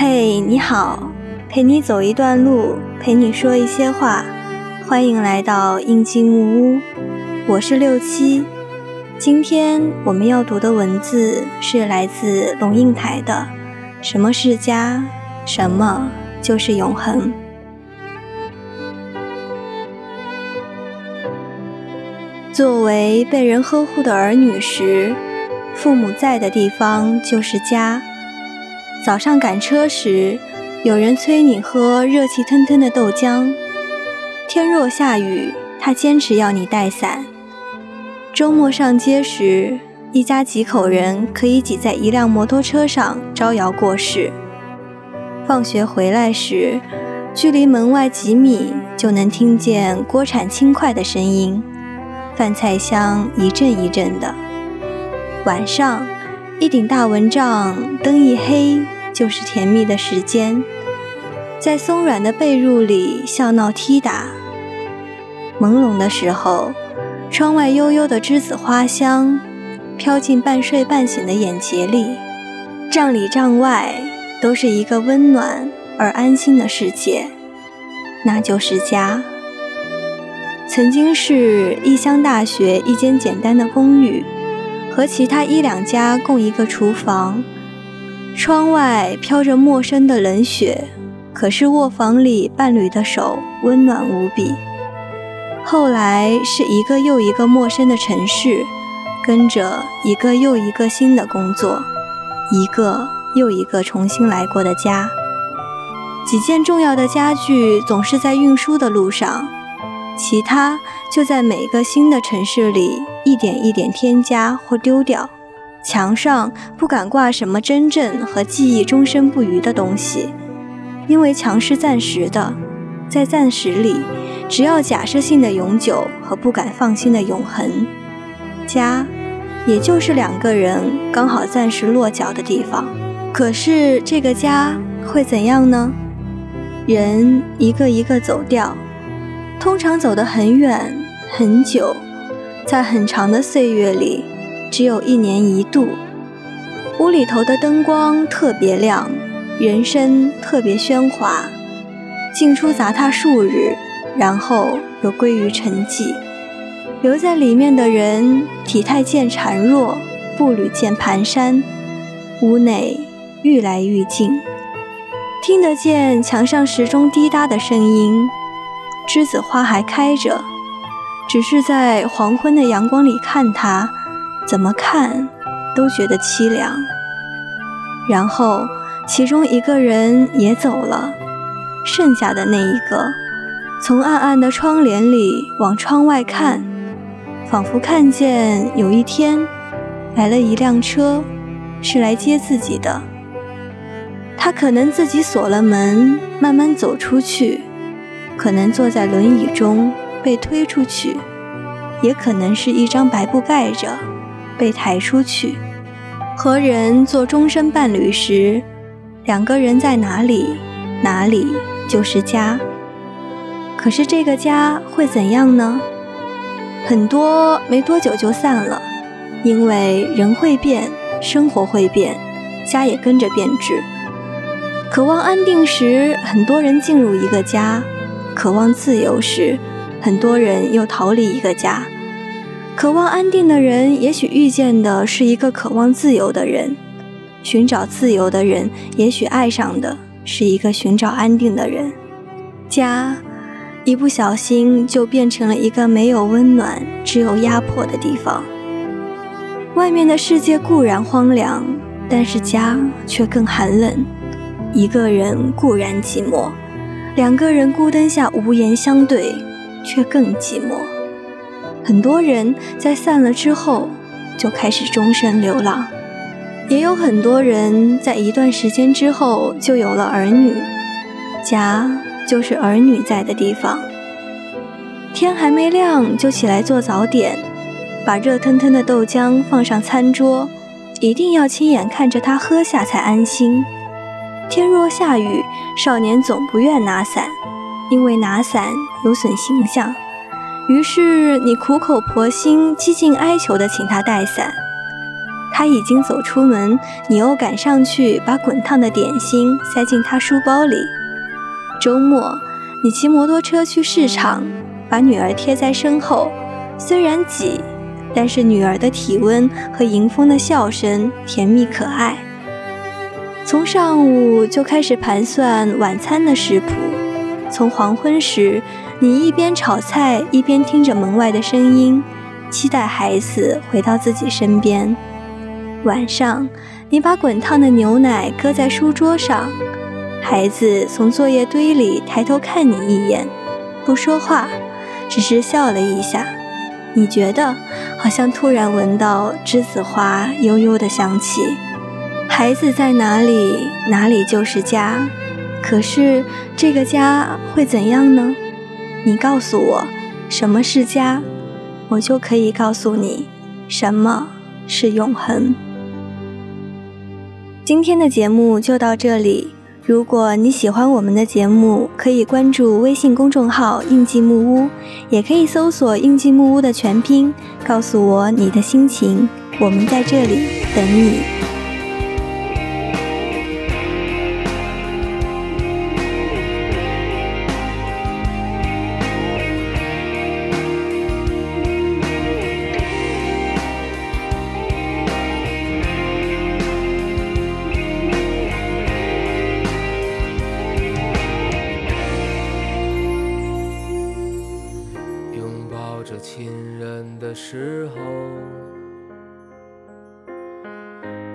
嘿，你好，陪你走一段路，陪你说一些话，欢迎来到印记木屋，我是六七。今天我们要读的文字是来自龙应台的《什么是家？什么就是永恒》。作为被人呵护的儿女时，父母在的地方就是家。早上赶车时，有人催你喝热气腾腾的豆浆；天若下雨，他坚持要你带伞。周末上街时，一家几口人可以挤在一辆摩托车上招摇过市。放学回来时，距离门外几米就能听见锅铲轻快的声音，饭菜香一阵一阵的。晚上。一顶大蚊帐，灯一黑，就是甜蜜的时间，在松软的被褥里笑闹踢打。朦胧的时候，窗外悠悠的栀子花香飘进半睡半醒的眼睫里，帐里帐外都是一个温暖而安心的世界，那就是家。曾经是异乡大学一间简单的公寓。和其他一两家共一个厨房，窗外飘着陌生的冷雪，可是卧房里伴侣的手温暖无比。后来是一个又一个陌生的城市，跟着一个又一个新的工作，一个又一个重新来过的家。几件重要的家具总是在运输的路上，其他就在每个新的城市里。一点一点添加或丢掉，墙上不敢挂什么真正和记忆终身不渝的东西，因为墙是暂时的，在暂时里，只要假设性的永久和不敢放心的永恒。家，也就是两个人刚好暂时落脚的地方。可是这个家会怎样呢？人一个一个走掉，通常走得很远很久。在很长的岁月里，只有一年一度，屋里头的灯光特别亮，人声特别喧哗，进出杂沓数日，然后又归于沉寂。留在里面的人体态渐孱弱，步履渐蹒跚，屋内愈来愈静，听得见墙上时钟滴答的声音，栀子花还开着。只是在黄昏的阳光里看它，怎么看都觉得凄凉。然后，其中一个人也走了，剩下的那一个，从暗暗的窗帘里往窗外看，仿佛看见有一天来了一辆车，是来接自己的。他可能自己锁了门，慢慢走出去，可能坐在轮椅中。被推出去，也可能是一张白布盖着，被抬出去。和人做终身伴侣时，两个人在哪里，哪里就是家。可是这个家会怎样呢？很多没多久就散了，因为人会变，生活会变，家也跟着变质。渴望安定时，很多人进入一个家；渴望自由时，很多人又逃离一个家，渴望安定的人，也许遇见的是一个渴望自由的人；寻找自由的人，也许爱上的是一个寻找安定的人。家，一不小心就变成了一个没有温暖、只有压迫的地方。外面的世界固然荒凉，但是家却更寒冷。一个人固然寂寞，两个人孤灯下无言相对。却更寂寞。很多人在散了之后就开始终身流浪，也有很多人在一段时间之后就有了儿女。家就是儿女在的地方。天还没亮就起来做早点，把热腾腾的豆浆放上餐桌，一定要亲眼看着他喝下才安心。天若下雨，少年总不愿拿伞。因为拿伞有损形象，于是你苦口婆心、几近哀求地请他带伞。他已经走出门，你又赶上去把滚烫的点心塞进他书包里。周末，你骑摩托车去市场，把女儿贴在身后，虽然挤，但是女儿的体温和迎风的笑声甜蜜可爱。从上午就开始盘算晚餐的食谱，从黄昏时，你一边炒菜一边听着门外的声音，期待孩子回到自己身边。晚上，你把滚烫的牛奶搁在书桌上，孩子从作业堆里抬头看你一眼，不说话，只是笑了一下。你觉得好像突然闻到栀子花悠悠的香气。孩子在哪里，哪里就是家。可是这个家会怎样呢？你告诉我什么是家，我就可以告诉你什么是永恒。今天的节目就到这里。如果你喜欢我们的节目，可以关注微信公众号“印记木屋”，也可以搜索“印记木屋”的全拼，告诉我你的心情。我们在这里等你。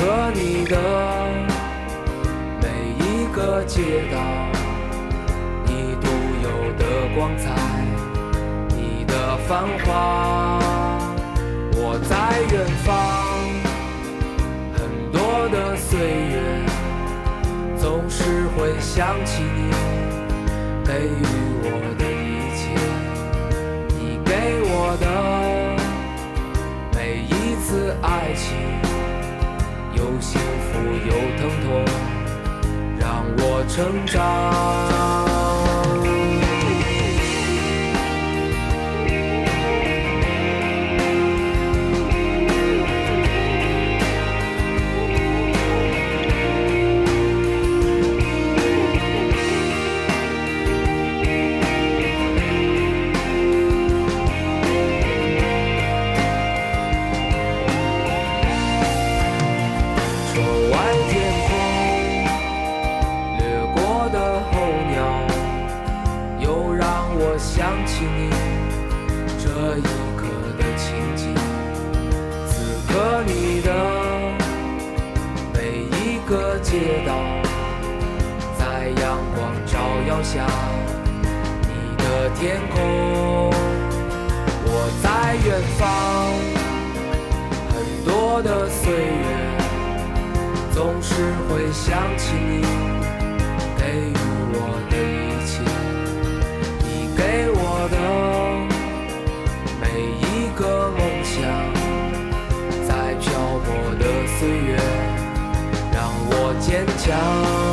和你的每一个街道，你独有的光彩，你的繁华。我在远方，很多的岁月，总是会想起你给予我的一切，你给我的每一。次爱情，有幸福有疼痛，让我成长。这一刻的情景，此刻你的每一个街道，在阳光照耀下，你的天空。我在远方，很多的岁月，总是会想起你 down.